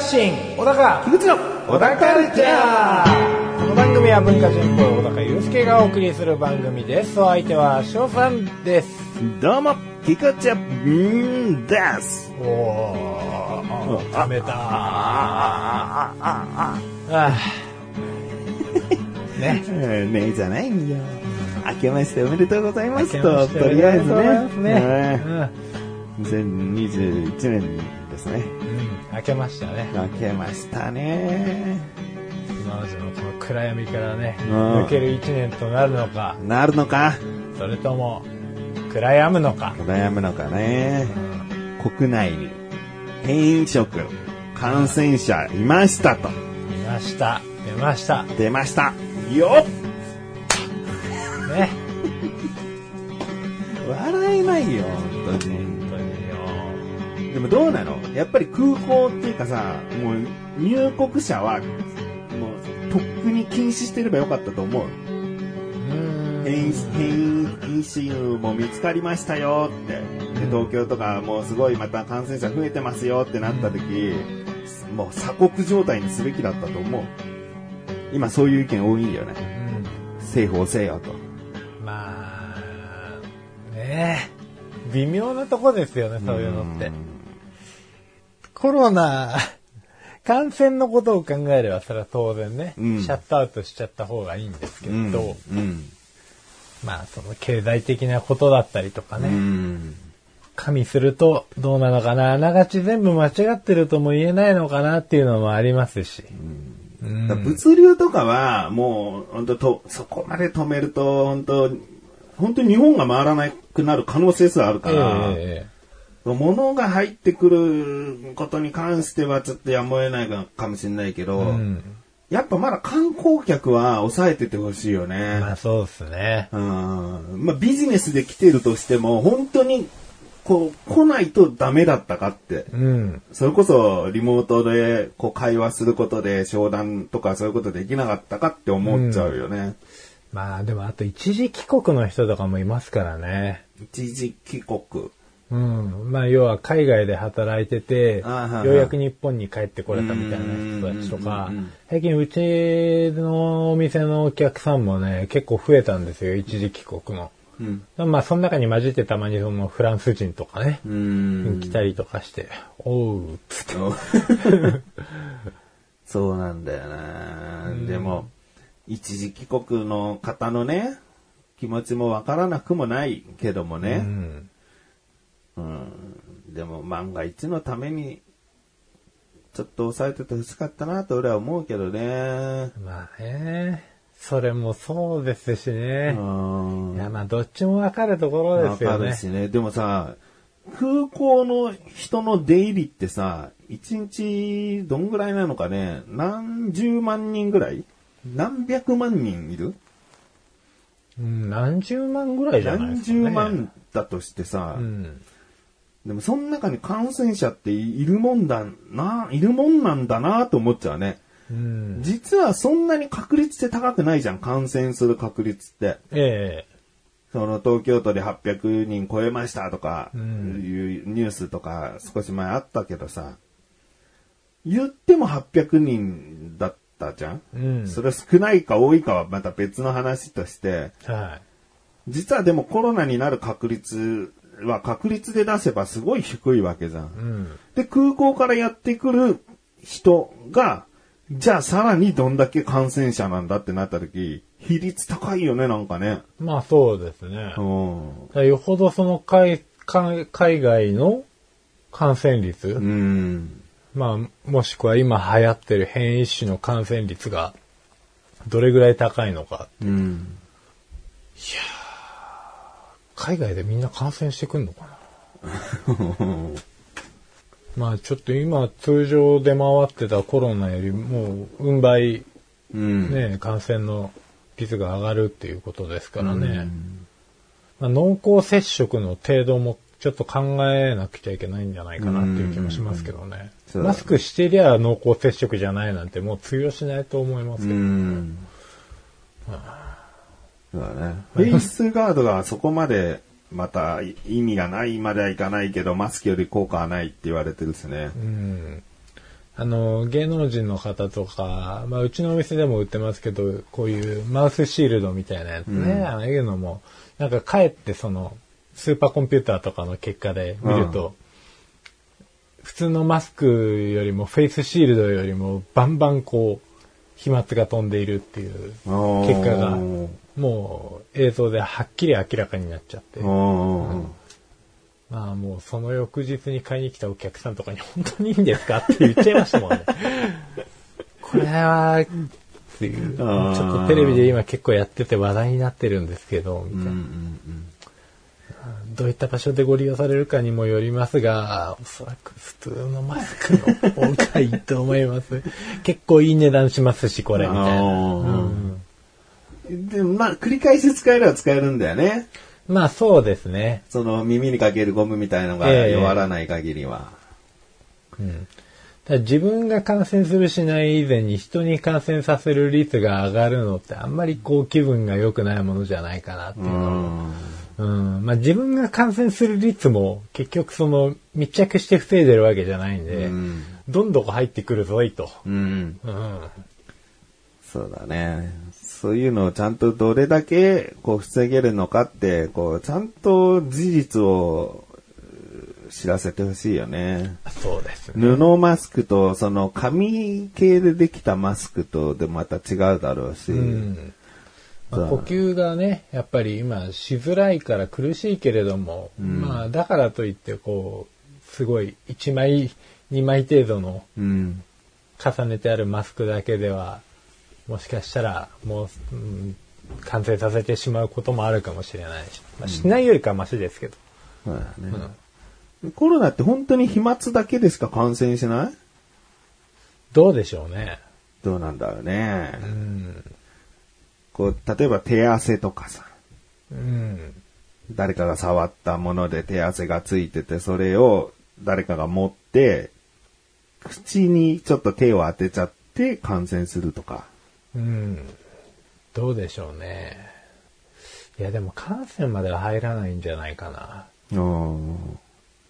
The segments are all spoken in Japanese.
発信小高。菊池の小高カルチャー。この番組は文化人っぽい小高祐介がお送りする番組です。お相手は翔さんです。どうも、菊池んです。おお冷めたああね。えーねえじゃないんよ。明けましておめでとうございますと、りあえずね。ね。うん。2021年ですね。うん明けましたね明けましたね。今までのこの暗闇からねうん抜ける一年となるのかなるのかそれとも暗やむのか悩むのかね。国内に変異色、感染者いましたと。見ました出ました出ました。よっね笑えないよ、本当に。でもどうなの？やっぱり空港っていうかさ、もう入国者は、もうとっくに禁止してればよかったと思う。うん変異、変異種も見つかりましたよって。で、東京とかもうすごいまた感染者増えてますよってなった時、もう鎖国状態にすべきだったと思う。今そういう意見多いよね。うん政府をせよと。まあ、ねえ。微妙なとこですよね、そういうのってん。コロナ、感染のことを考えれば、それは当然ね、うんシャットアウトしちゃった方がいいんですけど、うん。うん。まあ、その経済的なことだったりとかうね、ん。加味するとどうなのかな、あながち全部間違ってるとも言えないのかなっていうのもありますし。物流とかは、もう、本当と、そこまで止めると、本当本当に日本が回らなくなる可能性すらあるかええら、え物が入ってくることに関してはちょっとやむを得ないかもしれないけど、えうん。やっぱまだ観光客は抑えててほしいよね。まあそうですね。うんまあビジネスで来てるとしても、本当に、こう、来ないとダメだったかって。うん。それこそリモートでこう会話することで商談とかそういうことできなかったかって思っちゃうよね。まあでもあと一時帰国の人とかもいますからね。一時帰国。うん。まあ要は海外で働いてて、ようやく日本に帰ってこれたみたいな人たちとか最近うちのお店のお客さんもね、結構増えたんですよ、一時帰国の。うん。まあその中に混じってたまにそのフランス人とかね、うん。来たりとかして、おう、つって。そうなんだよな、でも、一時帰国の方のね、気持ちもわからなくもないけどもうね。ん。うん。でも万が一のために、ちょっと抑えててほしかったなと俺は思うけどね。まあね、それもそうですしね。うんいやまあどっちもわかるところですよねわかる。しね。でもさ、空港の人の出入りってさ、一日どんぐらいなのかね何十万人ぐらい？何百万人いる？うん、何十万ぐらいじゃないで何すか、ね。十万だとしてさ、うん。でもその中に感染者っているもんだな、いるもんなんだなと思っちゃうね。うん。実はそんなに確率って高くないじゃん、感染する確率って。えその東京都で800人超えましたとか、うんいうニュースとか少し前あったけどさ、言っても800人だったじゃん、えうん。それは少ないか多いかはまた別の話として、は実はでもコロナになる確率は確率で出せばすごい低いわけじゃん。い。うん。で、空港からやってくる人が、じゃあさらにどんだけ感染者なんだってなった時、比率高いよね、なんかね。まあそうですね。うん。よほどその海海海外の感染率、うん。まあもしくは今流行ってる変異種の感染率がどれぐらい高いのか。うん。海外でみんな感染してくんのかな？まあちょっと今通常出回ってたコロナよりもううん倍うん。ね、感染の率が上がるっていうことですからね。まあ、濃厚接触の程度もちょっと考えなくちゃいけないんじゃないかなっていう気もしますけどね。そうだマスクしてりゃ濃厚接触じゃないなんてもう通用しないと思いますうけど。ん。そうだね。フェイスガードがそこまで、また意味がないまではいかないけど、マスクより効果はないって言われてるですね。うん。あの、芸能人の方とか、まあ、うちのお店でも売ってますけど、こういうマウスシールドみたいなやつね、ああいうのも、なんかかえってその、スーパーコンピューターとかの結果で見ると、普通のマスクよりもフェイスシールドよりもバンバンこう、飛沫が飛んでいるっていう結果が、もう映像ではっきり明らかになっちゃって。うんまあもうその翌日に買いに来たお客さんとかに本当にいいんですかって言っちゃいましたもんね。これは、っていう。ちょっとテレビで今結構やってて話題になってるんですけど、みたいな。どういった場所でご利用されるかにもよりますが、おそらく普通のマスクの方がいいと思います。結構いい値段しますし、これ、みたいな。あーでもまあ、繰り返し使えれば使えるんだよね。まあそうですね。その耳にかけるゴムみたいのがええ弱らない限りは。うんただ自分が感染するしない以前に人に感染させる率が上がるのってあんまりこう気分が良くないものじゃないかなっていうのもうんまあ、自分が感染する率も結局その密着して防いでるわけじゃないんで、うんどんどこ入ってくるぞいと。うん。うん。そうだね。そういうのをちゃんとどれだけこう防げるのかって、こう、ちゃんと事実をう知らせてほしいよね。そうですね。布マスクと、その紙系でできたマスクとでまた違うだろうし。うん。まあ呼吸がね、やっぱり今しづらいから苦しいけれども、まあだからといってこう、すごい1枚、2枚程度のうん。重ねてあるマスクだけでは、もしかしたらもう、うん感染させてしまうこともあるかもしれないし、まあ、しないよりかはマシですけど。そうだね。コロナって本当に飛沫だけでしか感染しない？どうでしょうね。どうなんだろうね。うん。こう、例えば手汗とかさ。うん。誰かが触ったもので手汗がついてて、それを誰かが持って、口にちょっと手を当てちゃって感染するとか。うん。どうでしょうね。いや、でも感染までは入らないんじゃないかな。うん。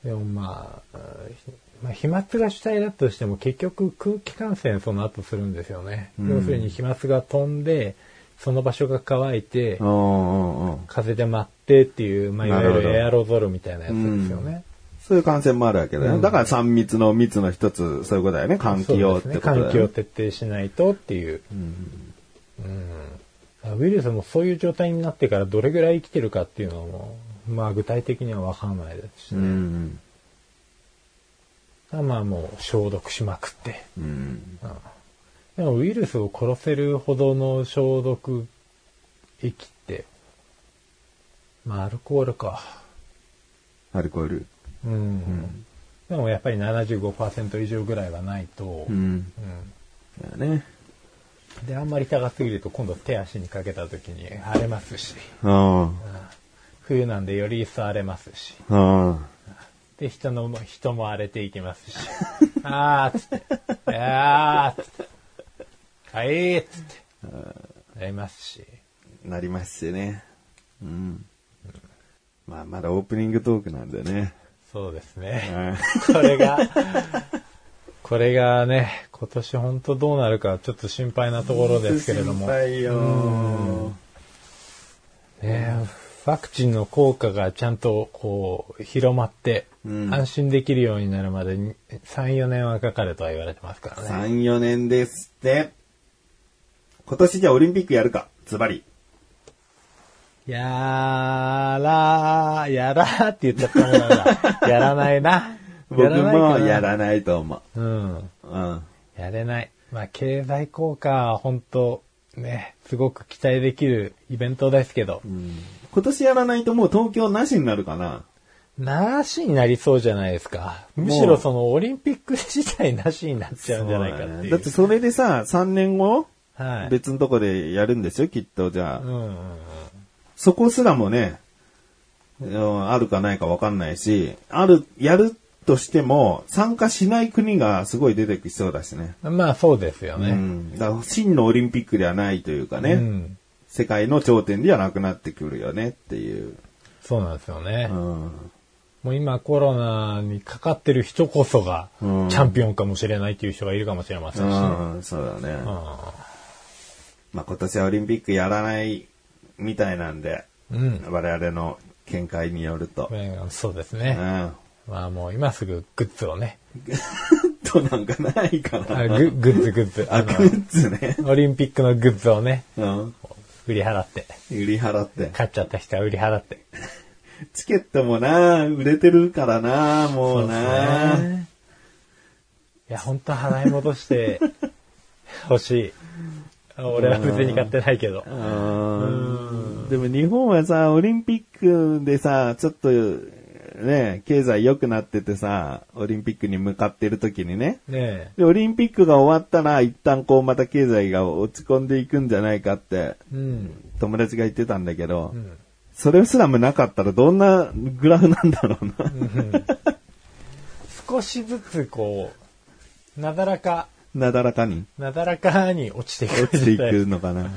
でもまあ、ひまあ、飛沫が主体だとしても結局空気感染その後するんですよね。うん要するに飛沫が飛んで、その場所が乾いて。風で舞ってっていう、まあ、いわゆるエアロゾルみたいなやつですよね。そういう感染もあるわけだよね。うんだから3密の密の一つ、そういうことだよね。換気をって。ことだよね。換気を徹底しないとっていう。うん。ウイルスもそういう状態になってからどれぐらい生きてるかっていうのも、まあ具体的にはわかんないですしうね。ん。まあもう消毒しまくって。うん。でもウイルスを殺せるほどの消毒液って、まあアルコールか。アルコール？うん。でもやっぱり75%以上ぐらいはないと、うん。うんだよね。で、あんまり高すぎると今度手足にかけた時に荒れますし、うん。冬なんでより一層荒れますし、うん。で、人の、人も荒れていきますし、あーっつって、あーっつって、はいっつって、なりますし、なりますしね。うん。まあ、まだオープニングトークなんでね。そうですね。うんこれが、これがね、今年本当どうなるかちょっと心配なところですけれども、心配よね、ワクチンの効果がちゃんとこう広まって、うん安心できるようになるまでに3、4年はかかるとは言われてますからね。3、4年ですって。今年じゃあオリンピックやるかズバリ。やらー、やらーって言っちゃったもんだ。やらないな。僕もやらないと思うん。う。うん。やれない。まあ、経済効果は本当ね、すごく期待できるイベントですけど、今年やらないともう東京なしになるかな。なしになりそうじゃないですか。むしろそのオリンピック自体なしになっちゃうんじゃないかっていう。だってそれでさ、3年後、はい。別のとこでやるんですよ、きっと。じゃあ、うんうんうん。そこすらもね、うんあるかないかわかんないし、ある、やるとしても、参加しない国がすごい出てきそうだしね。まあそうですよね。うん。だから真のオリンピックではないというかね。うん世界の頂点ではなくなってくるよねっていう。そうなんですよね。うん。もう今コロナにかかってる人こそが、チうんャンピオンかもしれないっていう人がいるかもしれませんしね。うん、そうだね。うんまあ今年はオリンピックやらないみたいなんで、うん。我々の見解によると。うんそうですね。うん。まあもう今すぐグッズをね。となんかないかな。あググッズグッズ。あ、あグッズね。の、オリンピックのグッズをね、うん。売り払って。売り払って。買っちゃった人は売り払って。チケットもな、売れてるからな、もうな。そうねいや、本当払い戻して欲しい。俺は別に買ってないけど。うんでも日本はさ、オリンピックでさ、ちょっと、ね、経済良くなっててさ、オリンピックに向かってる時にね。ねで、オリンピックが終わったら、一旦こう、また経済が落ち込んでいくんじゃないかって、え。うん。友達が言ってたんだけど、うんそれすらもなかったらどんなグラフなんだろうな。少しずつこう、なだらか、なだらかになだらかに落ちていく。落ちていくのかな。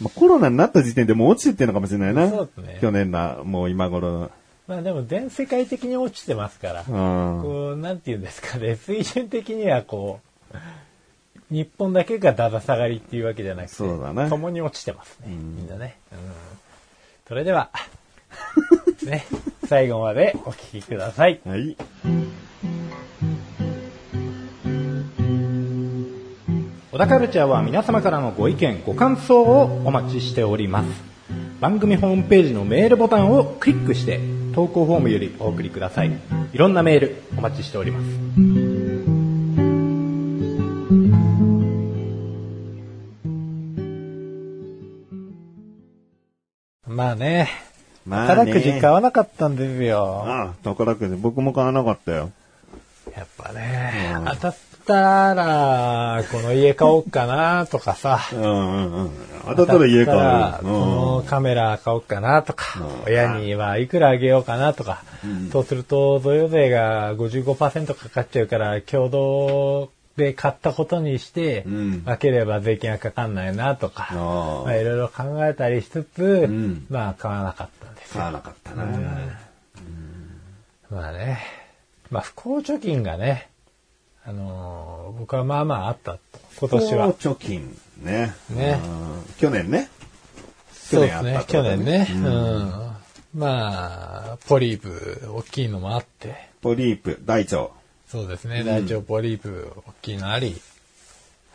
まあ、コロナになった時点でもう落ちてってるのかもしれないな。そうですね去年な、もう今頃の。まあでも全世界的に落ちてますから。うん。こう、なんて言うんですかね、水準的にはこう、日本だけがだだ下がりっていうわけじゃなくて、そうだね共に落ちてますね、みんなね。うん、それでは、ね、最後までお聞きください。はい。小田カルチャーは皆様からのご意見、ご感想をお待ちしております。番組ホームページのメールボタンをクリックして、投稿フォームよりお送りください。いろんなメールお待ちしております。まあね、まあ働く時ね買わなかったんですよ。ああ、宝くじ僕も買わなかったよ。やっぱね、当たったら、この家買おうかなとかさ、うんうんうん。当たったら家買当たったらう。このカメラ買おうかなとか、うん。親にはいくらあげようかなとか、そうすると贈与税が55%かかっちゃうから、共同で買ったことにして、うん。分ければ税金がかかんないなとか、まあいろいろ考えたりしつつ、ん。まあ買わなかったんですよ。買わなかったな。まあね、まあ不幸貯金がね、あのー僕はまあまああったと、今年は。貯金。ね。ねうん去年ね。そうですね去年あったっ、て去年ね。うん。まあ、ポリープ大きいのもあって、ポリープ、大腸。そうですね、大腸ポリープ大きいのあり、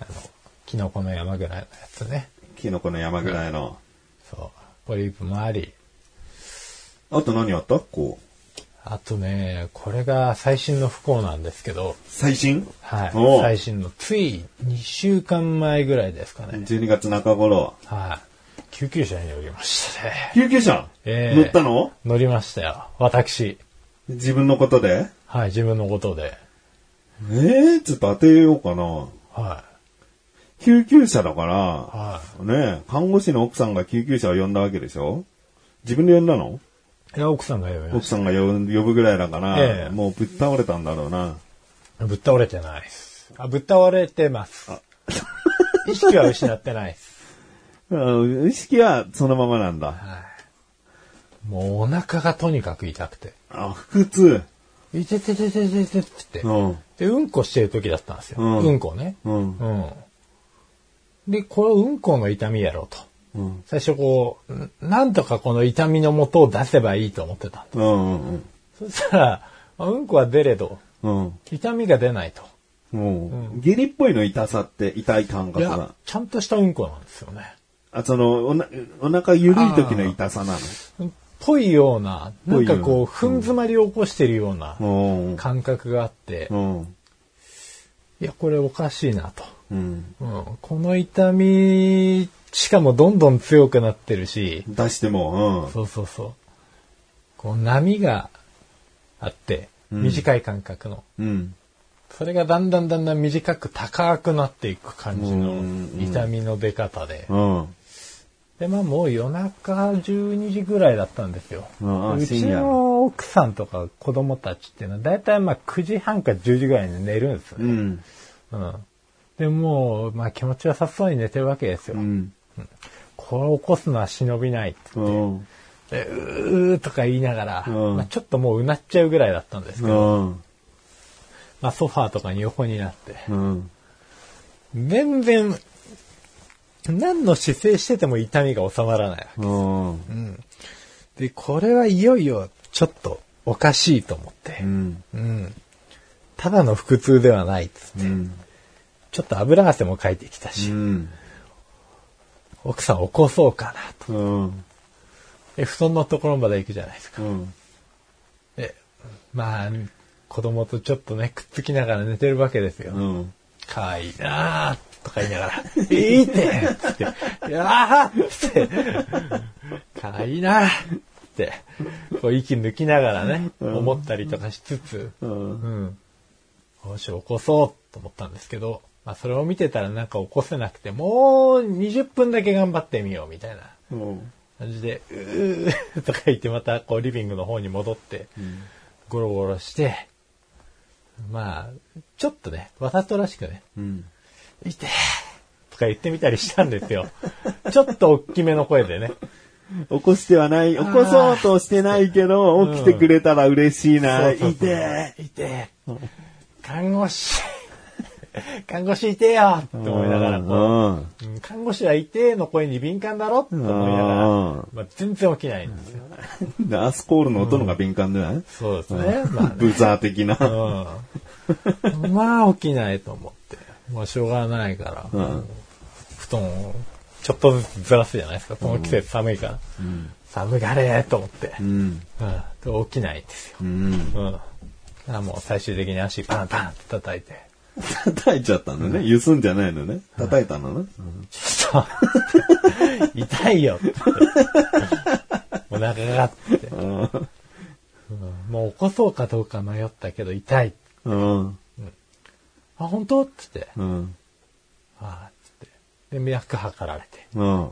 あの、キノコの山ぐらいのやつね。キノコの山ぐらいの。そう、ポリープもあり、あと何あった？こう。あとね、これが最新の不幸なんですけど、最新？はい最新の、つい2週間前ぐらいですかね。12月中頃。はい。救急車に乗りましたね。救急車、ええ乗ったの？乗りましたよ。私。自分のことで？はい、自分のことで。ええちょっと当てようかな。は救急車だから、い。はねえ、看護師の奥さんが救急車を呼んだわけでしょ？自分で呼んだの？い。いや、奥さんが呼びまし奥さんが呼ぶ呼ぶぐらいだから、ええもうぶっ倒れたんだろうな。た。ぶっ倒れてないです。あ、ぶっ倒れてます。意識は失ってないです。う ん意識はそのままなんだ。はい。もうお腹がとにかく痛くて。あ、腹痛。いててててててって。うん。で、うんこしてる時だったんですよ。うんうんこね。うん。うん。で、これうんこの痛みやろうと。うん。最初こう、んなんとかこの痛みの元を出せばいいと思ってた。うん。うん。そしたら、まあうんこは出れど、うん。痛みが出ないと。うん。下痢っぽいの痛さって、痛い感覚が。、ちゃんとしたうんこなんですよね。あ、その、おな、お腹緩い時の痛さなぽいような、なんかこう、ふん詰まりを起こしてるようなの。感覚があって、うん。いや、これおかしいなと。うん。うん、この痛み、しかもどんどん強くなってるし、出しても、そうそうそう。こう波があって、短い間隔の。うん。うん。それがだんだんだんだん短く高くなっていく感じのうん痛みの出方で。うん。で、まあもう夜中12時ぐらいだったんですよ。うんあうちの奥さんとか子供たちっていうのは、だいたいまあ9時半か10時ぐらいに寝るんですよね。うん。うん。で、もう、まあ気持ちよさそうに寝てるわけですよ。うん。これ起こすのは忍びないってうん。でうーとか言いながら、うんまあ、ちょっともううなっちゃうぐらいだったんですけど、うん。まあ、ソファーとかに横になって、うん。全然、何の姿勢してても痛みが収まらない。うん。で、これはいよいよちょっとおかしいと思ってう、ん。うん。ただの腹痛ではないっつって、うん。ちょっと油汗もかいてきたうし、ん。奥さん起こそうかなと。うん。で、布団のところまで行くじゃないですか。うん。で、まあ、子供とちょっとね、くっつきながら寝てるわけですよ。うん。かわいいなぁ、とか言いながら、いいってつって、いやーつって、かわいいなぁって、こう息抜きながらね、思ったりとかしつつ、うん。うん。よし、起こそうと思ったんですけど、まあそれを見てたらなんか起こせなくて、もう20分だけ頑張ってみようみたいなうん。感じで、うーとか言ってまたこうリビングの方に戻って、ゴロゴロして、まあ、ちょっとね、わざとらしくね、うん。いてーとか言ってみたりしたんですよ。ちょっと大きめの声でね。起こしてはない、起こそうとしてないけど、起きてくれたら嬉しいな。そうそうそういていてー看護師、看護師いてよって思いながらこう、うん。うん看護師はいてーの声に敏感だろって思いながら、うんまあ、全然起きないんですよ。ナースコールの音のが敏感だよね。そうですね。まあねブザー的な。うん。まあ起きないと思って。もうしょうがないから、うん布団をちょっとずつずらすじゃないですか。この季節寒いから。寒がれーと思って、ううん起きないんですよ。うん。うん。あもう最終的に足パンパンって叩いて、叩いちゃったのね。ゆすんじゃないのね。叩いたのね。ちょっと、痛いよ。お腹がって、うん。うんもう起こそうかどうか迷ったけど痛い。うん。あ、本当？って言って、うん。ああ、つって。で、脈測られて。うん。うん。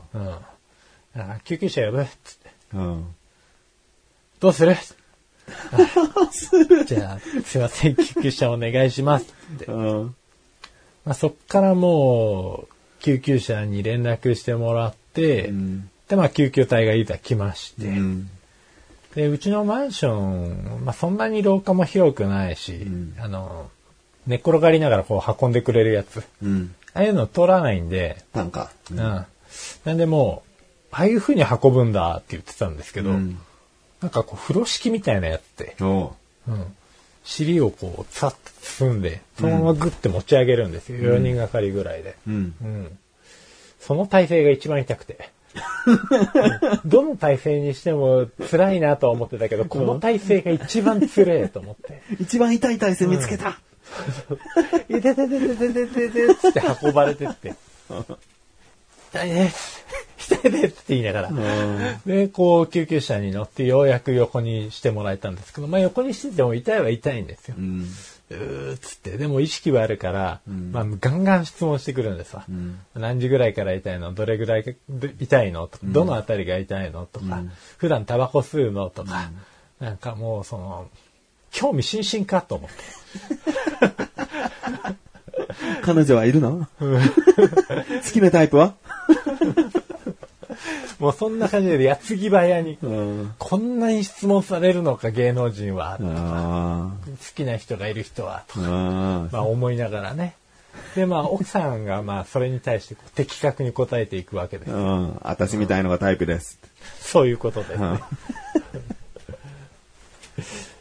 あ救急車呼ぶ？っつって。うん。どうする？じゃあ、すいません、救急車お願いしますって。うん。まあ、そっからもう、救急車に連絡してもらって、うん。で、まあ、救急隊がいざ来まして、うん。で、うちのマンション、まあ、そんなに廊下も広くないし、んあの、寝っ転がりながらこう運んでくれるやつ、うん。ああいうの通らないんで、なんか。うん。なんでもう、ああいう風に運ぶんだって言ってたんですけど、うんなんかこう、風呂敷みたいなやつで、おう。うん。尻をこう、さっと包んで、そのままグッて持ち上げるんですよ。4人がかりぐらいで。うん。うん。その体勢が一番痛くて。どの体勢にしても辛いなとは思ってたけど、この体勢が一番辛いと思って。一番痛い体勢見つけた。いててててててててつって運ばれてって。痛いです。痛いですって言いながら。で、こう、救急車に乗ってようやく横にしてもらえたんですけど、まあ横にしてても痛いは痛いんですよ。うん。うーっつって、でも意識はあるから、まあガンガン質問してくるんですわ。何時ぐらいから痛いの？どれぐらいで痛いの？とか、どのあたりが痛いの？とか、普段タバコ吸うの？とか、なんかもうその、興味津々かと思って。彼女はいるの？好きなタイプは？もうそんな感じで矢継ぎ早に、うん。こんなに質問されるのか芸能人は、好あきな人がいる人は、とあ。か、あまあ思いながらね。で、まあ奥さんがまあそれに対して的確に答えていくわけですあ。。うん。私みたいのがタイプです。そういうことですね。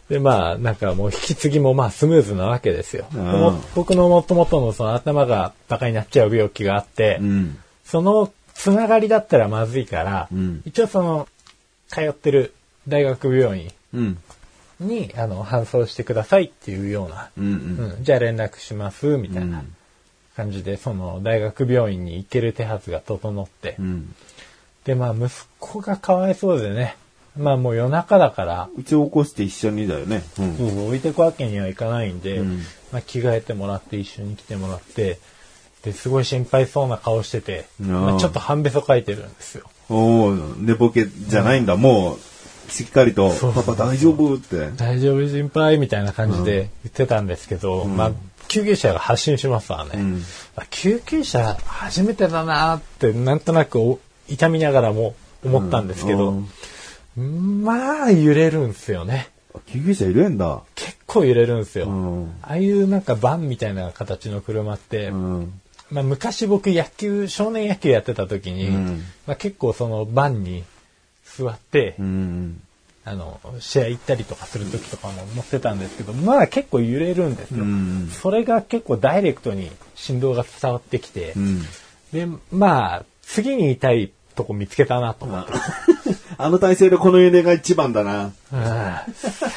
で、まあ、なんかもう引き継ぎもまあスムーズなわけですよ。僕の元々のその頭がバカになっちゃう病気があって、うん。そのつながりだったらまずいから、うん一応その、通ってる大学病院うん。に、あの、搬送してくださいっていうような、うん。うん。うんじゃあ連絡します、みたいな感じで、その大学病院に行ける手はずが整って、うん。で、まあ、息子がかわいそうでね、まあもう夜中だから、うちを起こして一緒にだよね。うん。うん置いてくわけにはいかないんで、うんまあ、着替えてもらって一緒に来てもらって、で、すごい心配そうな顔してて、まあ、ちょっと半べそ書いてるんですよ。おお寝ぼけじゃないんだ。もう、しっかりと、そうパパ大丈夫って。大丈夫心配みたいな感じで言ってたんですけど、まあ、救急車が発進しますわね。うんあ救急車初めてだなってなんとなくお痛みながらも思ったんですけど、まあ揺れるんすよね。救急車いるんだ。結構揺れるんすよ。うんああいうなんかバンみたいな形の車って、うん。まあ、昔僕野球、少年野球やってた時に、うんまあ、結構そのバンに座って、うん。あの、試合行ったりとかする時とかも乗ってたんですけど、まあ結構揺れるんですよ。うんそれが結構ダイレクトに振動が伝わってきて、うん。で、まあ、次に痛いとこ見つけたなと思って。あの体勢でこの揺れが一番だな。うん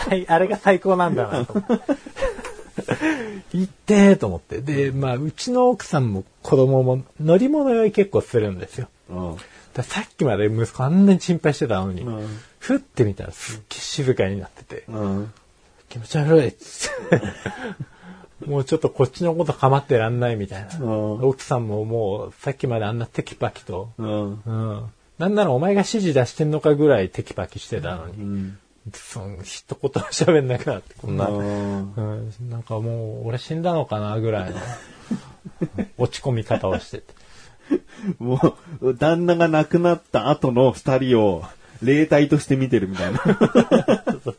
最 あれが最高なんだなと。行ってーと思って。で、まあ、うちの奥さんも子供も乗り物酔い結構するんですよ。うん。ださっきまで息子あんなに心配してたのに、うんふってみたらすっげえ静かになってて、うん。気持ち悪いっつって。もうちょっとこっちのこと構ってらんないみたいな。うん奥さんももうさっきまであんなテキパキと、うん。うん。なんならお前が指示出してんのかぐらいテキパキしてたのに、うん。その一言も喋んなくなって、こんな、うんうん、なんかもう俺死んだのかなぐらいの 落ち込み方をしてて。もう、旦那が亡くなった後の二人を、霊体として見てるみたいな。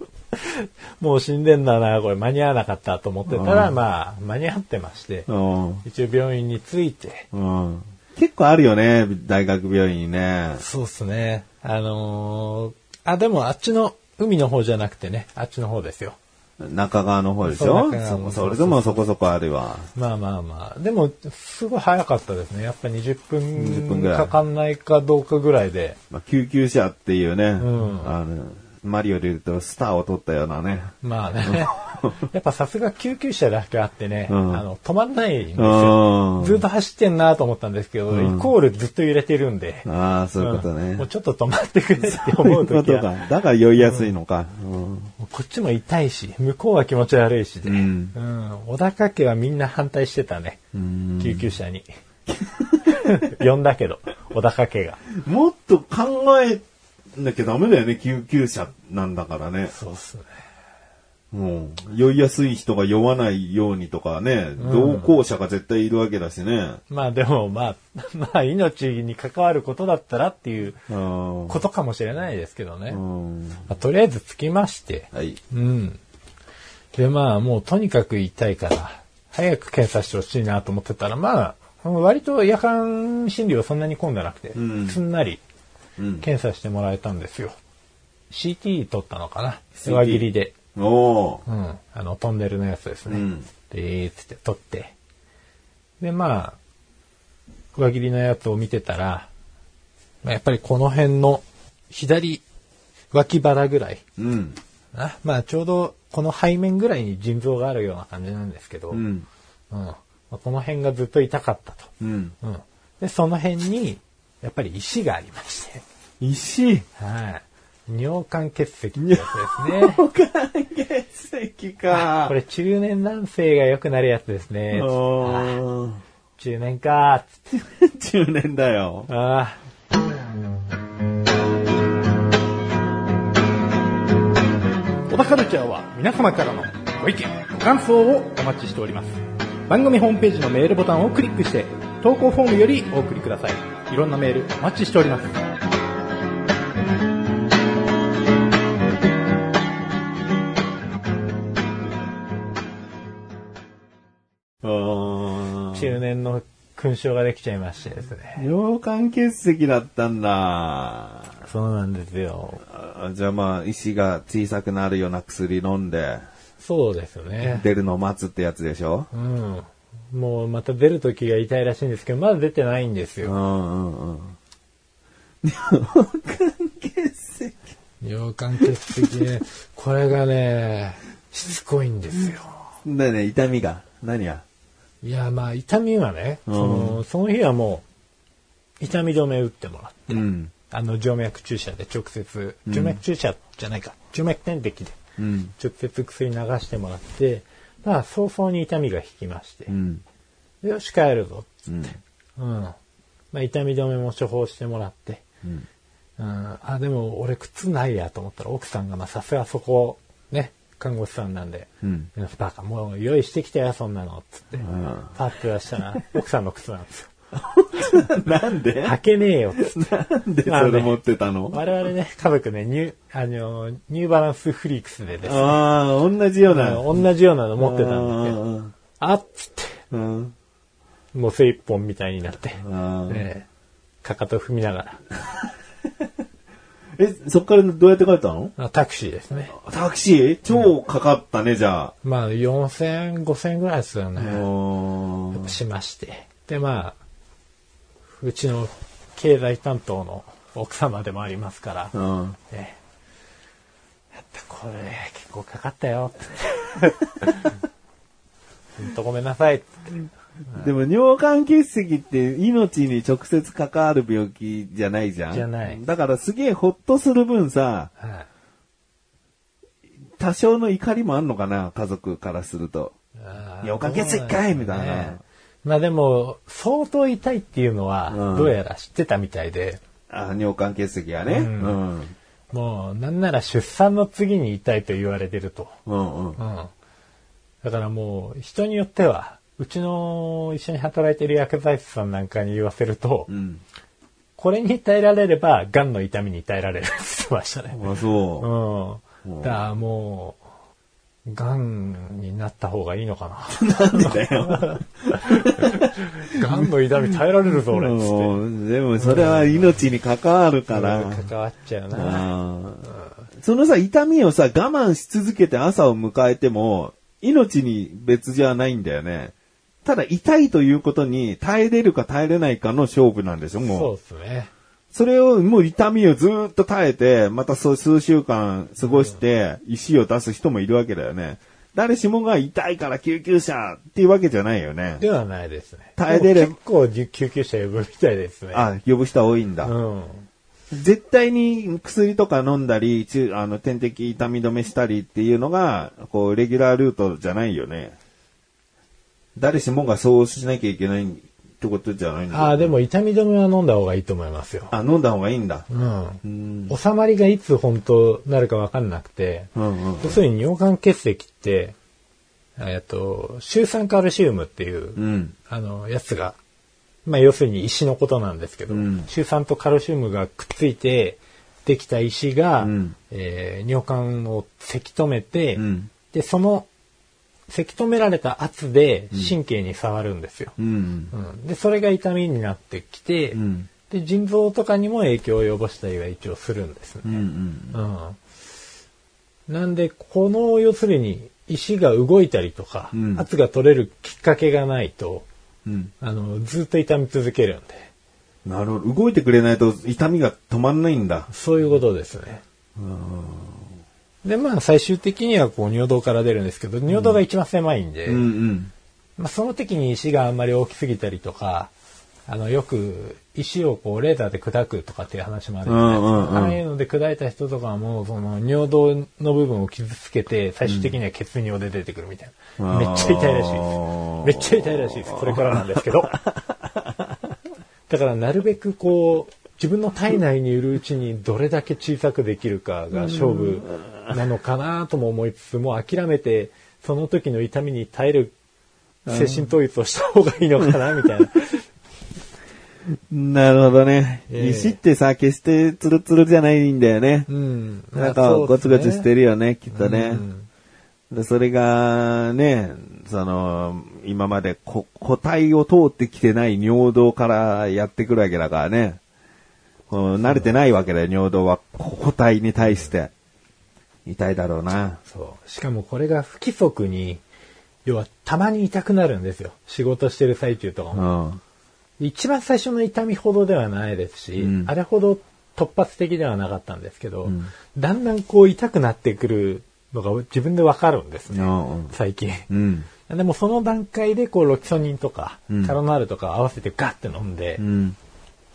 もう死んでんだな、これ間に合わなかったと思ってたら、まあ、間に合ってまして、うん。一応病院に着いて、うん。結構あるよね、大学病院にね。そうっすね。あのーあ、でもあっちの海の方じゃなくてね、あっちの方ですよ。中側の方でしょ？そそれでもそこそこあるわ。まあまあまあ。でも、すごい早かったですね。やっぱ20 20分かかんないかどうかぐらいで。まあ、救急車っていうね、んあの、マリオで言うとスターを取ったようなね。まあね。やっぱさすが救急車だけあってね、うんあの、止まんないんですうよ。ん。ずっと走ってんなと思ったんですけど、うんイコールずっと揺れてるんで。ああ、そういうことね。んもうちょっと止まってくれって思うときは。だから酔いやすいのか。こっちも痛いし、向こうは気持ち悪いしで、ううんん小高家はみんな反対してたね。うん救急車に。呼んだけど、小高家が。もっと考えなきゃダメだよね、救急車なんだからね。そうっすね。もう、酔いやすい人が酔わないようにとかね、同行者が絶対いるわけだしね。まあでもまあ、まあ命に関わることだったらっていううん。ことかもしれないですけどね。うまん。あ、とりあえず着きまして、はい。うん。でまあもうとにかく痛いから、早く検査してほしいなと思ってたら、まあ、割と夜間診療そんなに混んでなくて、うんすんなりうん。検査してもらえたんですよ。CT 取ったのかな？上切りで。おー。うん。あの、トンネルのやつですね。うんで、つって取って。で、まあ、上切りのやつを見てたら、まあやっぱりこの辺の左脇腹ぐらい。うん。あまあちょうどこの背面ぐらいに腎臓があるような感じなんですけど、ううんん。まあこの辺がずっと痛かったと。うん。うん。で、その辺に、やっぱり石がありまして、石。はい。尿管結石ってやつですね。血石か。これ中年男性が良くなるやつですね。中年か。中年だよ。あ小田カルチャーは皆様からのご意見、ご感想をお待ちしております。番組ホームページのメールボタンをクリックして、投稿フォームよりお送りください。いろんなメールお待ちしております。年の勲章ができちゃいましてですね。尿管結石だったんだ。そうなんですよ。あじゃあまあ、石が小さくなるような薬飲んで、そうですよね。出るのを待つってやつでしょ？うん。もうまた出る時が痛いらしいんですけど、まだ出てないんですよ。うんうんうん。尿管結石。尿管結石ね。これがね、しつこいんですよ。だね、痛みが。何やいや、まあ痛みはね、うんその、その日はもう、痛み止め打ってもらって、うん。あの、静脈注射で直接、静脈注射じゃないか、静脈点滴でうん。直接薬流してもらって、まあ早々に痛みが引きましてう、ん。でよし帰るぞ、うん。うん。まあ痛み止めも処方してもらって、うん。うん、あ、でも俺靴ないやと思ったら奥さんがまあさすがそこ、ね、看護師さんなんで、うん。バカ、もう用意してきたよ、そんなの、つって。ん。パッて出したら、奥さんの靴なんですよ。なんで？履けねえよ。っつって。なんで？それ持ってたの？我々ね、家族ね、ニュー、あの、ニューバランスフリークスでですね、ああ、同じような。同じようなの持ってたんだけど、うん。あっつって、うん。もう精一本みたいになって、ねかかと踏みなが え、そっからどうやって帰ったの？ら、あタクシーですね。タクシー？超かかったね、じゃまあ、4000、5000ぐらいですよあ。ね。うんしまして。で、まあ、うちの経済担当の奥様でもありますから、うん。ねやった、これ結構かかったよって。ほんとごめんなさいって。でも尿管結石って命に直接関わる病気じゃないじゃん。じゃないだからすげえほっとする分さ、はい多少の怒りもあんのかな、家族からすると。尿管結石かいみたいなねまあでも、相当痛いっていうのはうん、どうやら知ってたみたいで、あ尿管結石がね。ううんん。もう、なんなら出産の次に痛いと言われてると。うんうん。うん。だからもう、人によっては、うちの一緒に働いてる薬剤師さんなんかに言わせると、うん。これに耐えられれば、癌の痛みに耐えられるって言ってましたね。あ、そう。うん。だからもう、癌になった方がいいのかな。なんでだよ。癌の痛み耐えられるぞ、俺。でもそれは命に関わるから。関わっちゃうな。そのさ、痛みをさ、我慢し続けて朝を迎えても、命に別じゃないんだよね。ただ痛いということに耐えれるか耐えれないかの勝負なんでしょ、もう。そうですね。それをもう痛みをずーっと耐えて、またそう数週間過ごして、石を出す人もいるわけだよね。誰しもが痛いから救急車っていうわけじゃないよね。ではないですね。耐えれる結構救急車呼ぶみたいですね。あ、呼ぶ人は多いんだ。うん。絶対に薬とか飲んだり、ちあの、点滴痛み止めしたりっていうのが、こう、レギュラールートじゃないよね。誰しもがそうしなきゃいけないってことじゃないんだよねああ、でも痛み止めは飲んだ方がいいと思いますよ。あ、飲んだ方がいいんだ。うん。うん。収まりがいつ本当なるかわかんなくて、うんうん。要するに尿管結石って、えっと、シュウ酸カルシウムっていう、うん。あの、やつが、まあ要するに石のことなんですけど、うんシュウ酸とカルシウムがくっついてできた石が、うんえー尿管をせき止めて、うん。で、その、せき止められた圧で神経に触るんですよ。うん。うんで、それが痛みになってきて、うん。で、腎臓とかにも影響を及ぼしたりは一応するんですね。うん。うん。うん。なんで、この、要するに、石が動いたりとか、うん圧が取れるきっかけがないと、うん。あの、ずっと痛み続けるんで、なるほど。動いてくれないと痛みが止まんないんだ。そういうことですね。で、まあ、最終的には、こう、尿道から出るんですけど、尿道が一番狭いんで、うんうん。まあ、その時に石があんまり大きすぎたりとか、あの、よく石をこうレーザーで砕くとかっていう話もあるじゃないですか。ああいうので砕いた人とかはもう、その尿道の部分を傷つけて、最終的には血尿で出てくるみたいな。うんめっちゃ痛いらしいあでーす。めっちゃ痛いらしいです。これからなんですけど。だからなるべくこう、自分の体内にいるうちにどれだけ小さくできるかが勝負なのかなとも思いつつ、もう諦めて、その時の痛みに耐える精神統一をした方がいいのかなみたいな。なるほどね。ええ石ってさ、決してツルツルじゃないんだよね。うん。なんかゴツゴツしてるよね、きっとね。うんでそれが、ね、その、今までこ個体を通ってきてない尿道からやってくるわけだからね。慣れてないわけだよ、尿道はこ個体に対して。痛いだろうな。そう。しかもこれが不規則に、要はたまに痛くなるんですよ。仕事してる最中とかうも。ん。一番最初の痛みほどではないですし、うんあれほど突発的ではなかったんですけど、んだんだんこう痛くなってくるのが自分でわかるんですね。うん最近。うん。でもその段階でこうロキソニンとか、うんカロナールとか合わせてガッて飲んで、うん。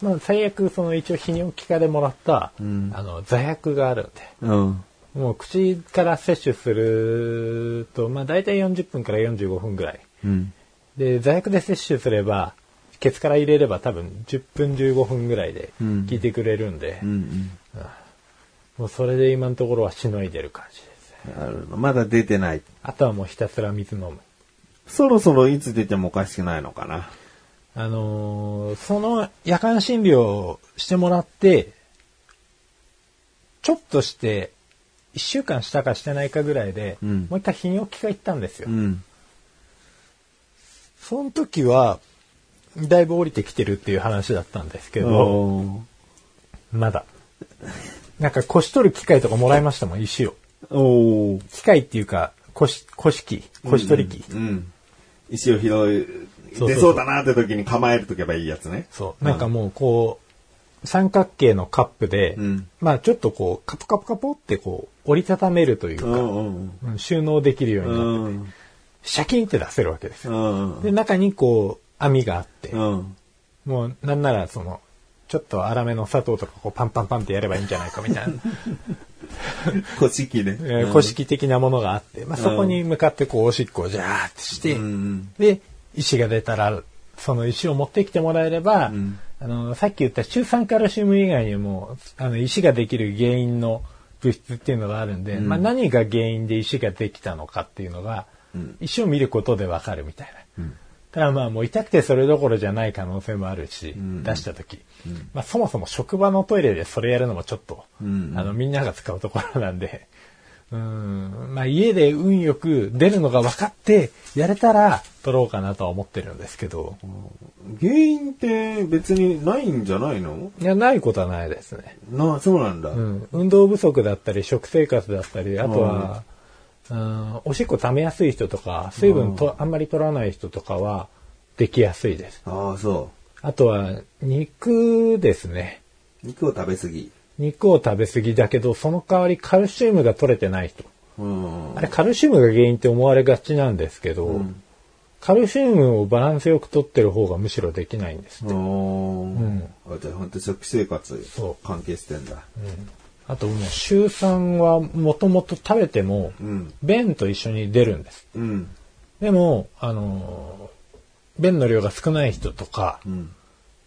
まあ最悪その一応泌尿器科でもらった、んあの座薬があるんで、うん。もう口から摂取すると、まあ大体40分から45分ぐらい。うん。で、座薬で摂取すれば、ケツから入れれば多分10分15分ぐらいでうん効いてくれるんで、うん。もうそれで今のところはしのいでる感じですね。なるほどまだ出てない。あとはもうひたすら水飲む。そろそろいつ出てもおかしくないのかな。あのーその夜間診療をしてもらって、ちょっとして、一週間したかしてないかぐらいで、うんもう一回泌尿器科行ったんですよ。うん。その時は、だいぶ降りてきてるっていう話だったんですけど、まだ。なんか腰取る機械とかもらいましたもん、石を。機械っていうか、腰、腰機、腰取り機。うん。石を拾い、そうそうそう出そうだなって時に構えるとけばいいやつね。そう。なんかもうこう、三角形のカップで、うんまあちょっとこう、カポカポカポってこう、折りたためるというか、うんうんうん収納できるよううになって、ん。シャキンって出せるわけですうよ。ん。で、中にこう、網があって、うん。もうなんならその、ちょっと粗めの砂糖とかこうパンパンパンってやればいいんじゃないかみたいな、古式ね。えー古式的なものがあって、まあそこに向かってこう、おしっこをジャーってして、うん。で、石が出たら、その石を持ってきてもらえれば、ん。あの、さっき言った中酸カルシウム以外にも、あの、石ができる原因の物質っていうのがあるんで、まあ何が原因で石ができたのかっていうのが、石を見ることでわかるみたいな。ただまあもう痛くてそれどころじゃない可能性もあるし、出した時、まあそもそも職場のトイレでそれやるのもちょっと、ん。あのみんなが使うところなんで、うん、まあ家で運よく出るのが分かってやれたら取ろうかなとは思ってるんですけど、原因って別にないんじゃないの？いや、ないことはないですね。な、そうなんだ。うん、運動不足だったり食生活だったり、あとは、うん、おしっこ溜めやすい人とか、水分とあんまり取らない人とかはできやすいです。ああ、そあとは肉ですね。う。肉を食べ過ぎ。肉を食べ過ぎだけど、その代わりカルシウムが取れてない人。うん。あれカルシウムが原因って思われがちなんですけど、んカルシウムをバランスよく取ってる方がむしろできないんです。おーんあじゃあ本当食生活関係してんだ。あともう週3はもともと食べても、うん。便と一緒に出るんです。うん。でも、あのー便の量が少ない人とか、うん。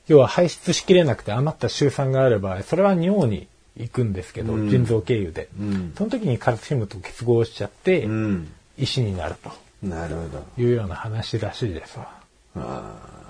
要は排出しきれなくて余った週酸がある場合、それは尿に行くんですけど、うん腎臓経由で。うん。その時にカルシウムと結合しちゃって、うん。石になるなるほど。というような話らしいですわ。あー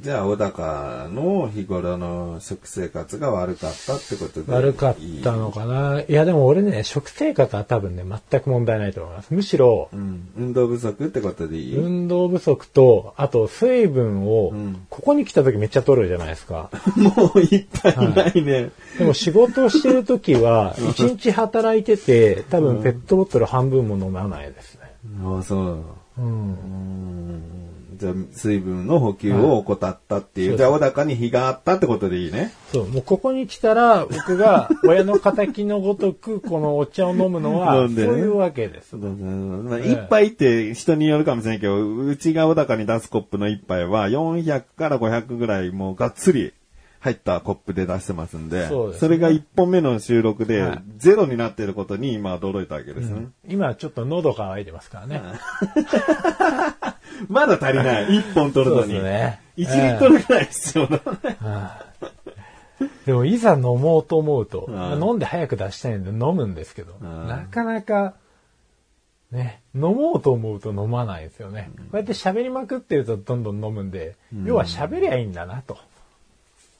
じゃあ、小高の日頃の食生活が悪かったってことで。悪かったのかな。いやでも俺ね、食生活は多分ね、全く問題ないと思います。むしろう、ん。運動不足ってことでいい、運動不足と、あと水分をん、ここに来た時めっちゃ取るじゃないですか。もういっぱいないね。でも仕事をしてる時は、一日働いてて、多分ペットボトル半分も飲まないですね。ああ、そう。うん。うんじゃあ、水分の補給を怠ったっていう。はいじゃあ、小高に日があったってことでいいね。そう、もうここに来たら、僕が親の仇のごとく、このお茶を飲むのは、そういうわけです。一杯って人によるかもしれないけど、うちが小高に出すコップの一杯は400から500ぐらいもうがっつり入ったコップで出してますんで、そうですねれが1本目の収録ではいゼロになっていることに今驚いたわけですね。今ちょっと喉乾いてますからね。まだ足りない。1本取るそうのに。ですね。1リットルぐらい必要だね。でもいざ飲もうと思うと、うん飲んで早く出したいんで飲むんですけど、んなかなか、ね、飲もうと思うと飲まないですよね。こうやって喋りまくってるとどんどん飲むんで、要は喋りゃいいんだなと。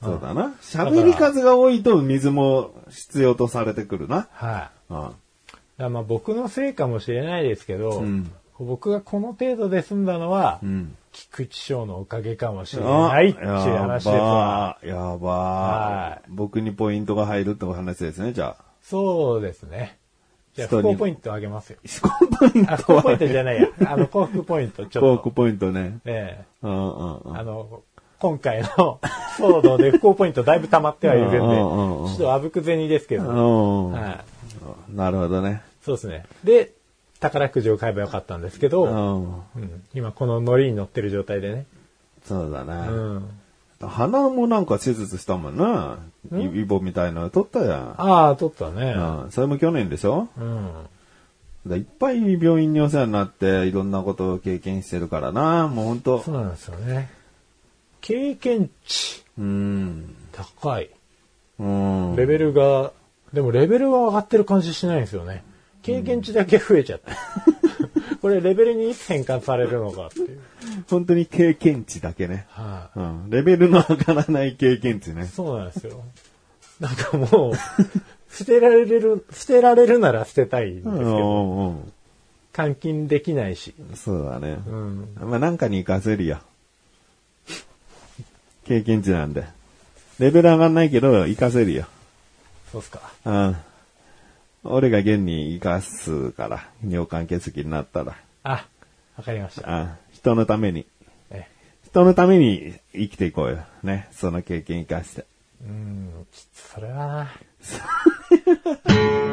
そうだな。喋り数が多いと水も必要とされてくるな。はい、うんまあ僕のせいかもしれないですけど、うん僕がこの程度で済んだのは、うん。菊池翔のおかげかもしれないっていう話ですわ。やばはい僕にポイントが入るってお話ですね、じゃあ。そうですね。じゃあ、不幸ポイントあげますよ。スコーポインあ、不幸ポイントじゃないや。あの、幸福ポイント、ちょっと。ト。ポークポイントね。えうんうんうんえあの、今回の騒動で不幸ポイントだいぶ溜まってはいるんで、ちょっとあぶく銭ですけど、うん。はい。なるほどね。そうですね。で、宝くじを買えばよかったんですけど、うん。うん今このノリに乗ってる状態でね。そうだうね。ん。鼻もなんか手術したもんな。イイボみたいなの取ったじゃん。ああ、取ったね。うん。それも去年でしょ？うん。いっぱい病院にお世話になって、いろんなことを経験してるからな。もうほんとそ。うなんですよね。経験値、うん。高い。うん。レベルが、でもレベルは上がってる感じしないんですよね。経験値だけ増えちゃった。これレベルにいつ変換されるのかっていう。本当に経験値だけね。はうん。レベルの上がらない経験値ねい。。そうなんですよ。なんかもう、捨てられる、捨てられるなら捨てたいんですけうんど、うんうん。換金できないし。そうだね。うん。まあなんかに活かせるよ。経験値なんで。レベル上がんないけど、活かせるよ。そうっすか。うん。俺が現に活かすから、尿管結石になったら。あ、わかりました。うん。人のために。え人のために生きていこうよ。ね。その経験生かして。うん、ちょっとそれはな。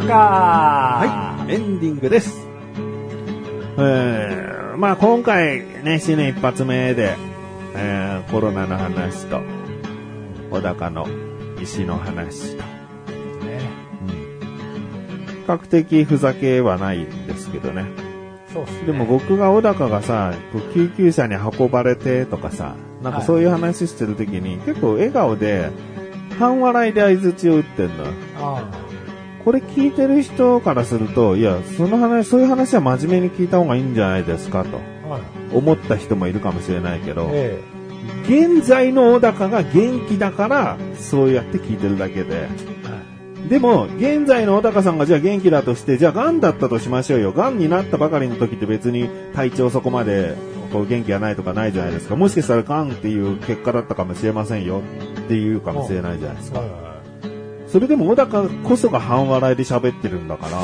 だかはい、エンディングです。えー、まあ今回ね、新年一発目で、えー、コロナの話と、小高の石の話と、ね比較的ふざけはないんですけどね。そうっすね。でも僕が小高がさ、こう救急車に運ばれてとかさ、なんかそういう話してる時に、結構笑顔で、半笑いで相槌を打ってんの。あこれ聞いてる人からすると、いや、その話、そういう話は真面目に聞いた方がいいんじゃないですかと。思った人もいるかもしれないけど、え現在の小高が元気だから、そうやって聞いてるだけで。でも、現在の小高さんがじゃあ元気だとして、じゃあ癌だったとしましょうよ。癌になったばかりの時って別に体調そこまでこう元気がないとかないじゃないですか。もしかしたら癌っていう結果だったかもしれませんよっていうかもしれないじゃないですか。それでも小高こそが半笑いで喋ってるんだから、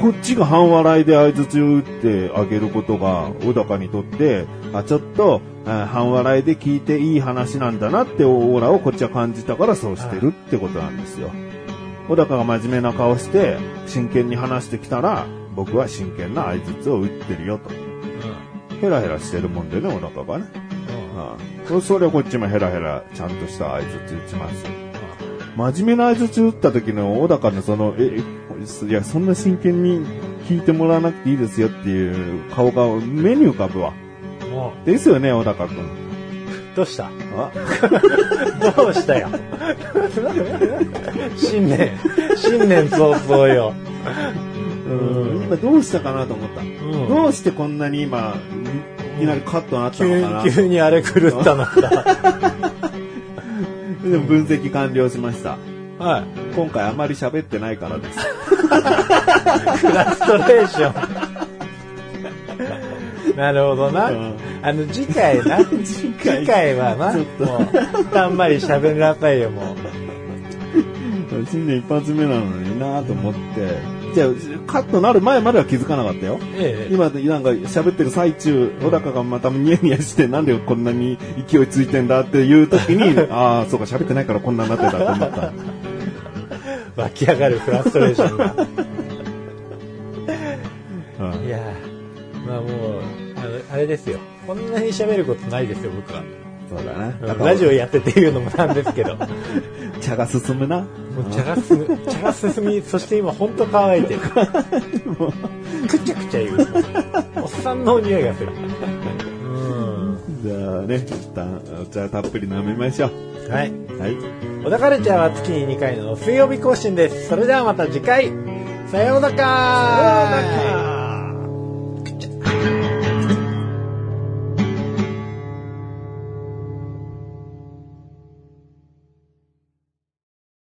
こっちが半笑いで相槌を打ってあげることが、小高にとって、あ、ちょっと、あ半笑いで聞いていい話なんだなってオーラをこっちは感じたからそうしてるってことなんですよ。小高が真面目な顔して、真剣に話してきたら、僕は真剣な相槌を打ってるよと。ヘラヘラしてるもんでね、小高がね。うん、それはこっちもヘラヘラちゃんとした相槌打ちますよ。真面目な相槌打った時の小高のその、え、えいや、そんな真剣に聞いてもらわなくていいですよっていう顔が目に浮かぶわ。ですよね、小高くん。う、どうした？あ？どうしたよ？新年、新年早々よ。うん、今どうしたかなと思った。んどうしてこんなに今、いきなりカットになったのかな急急にあれ狂ったのか。でも分析完了しました。はい。今回あまり喋ってないからです。フラストレーション。なるほどな。うんあの、次回な。次回回はな、ちょっともう、たんまり喋らなさいよ、もう。新年一発目なのになと思って。じゃあ、カットなる前までは気づかなかったよ。ええ。今、なんか喋ってる最中、小高がまたニヤニヤして、なんでこんなに勢いついてんだっていう時に、ああ、そうか、喋ってないからこんなになってたと思った。湧き上がるフラストレーションが。う んいやーまあもう、あれですよ。こんなに喋ることないですよ、僕は。そうだな。うんラジオやってて言うのもなんですけど。も茶が進むな。う茶が進む、茶が進み、そして今ほんと乾いてる。くちゃくちゃ言う。おっさんの匂いがする。うん。じゃあね、一旦お茶たっぷり飲みましょう。はい。はい。小田カルチャーは月に2回の水曜日更新です。それではまた次回。さようならさようなら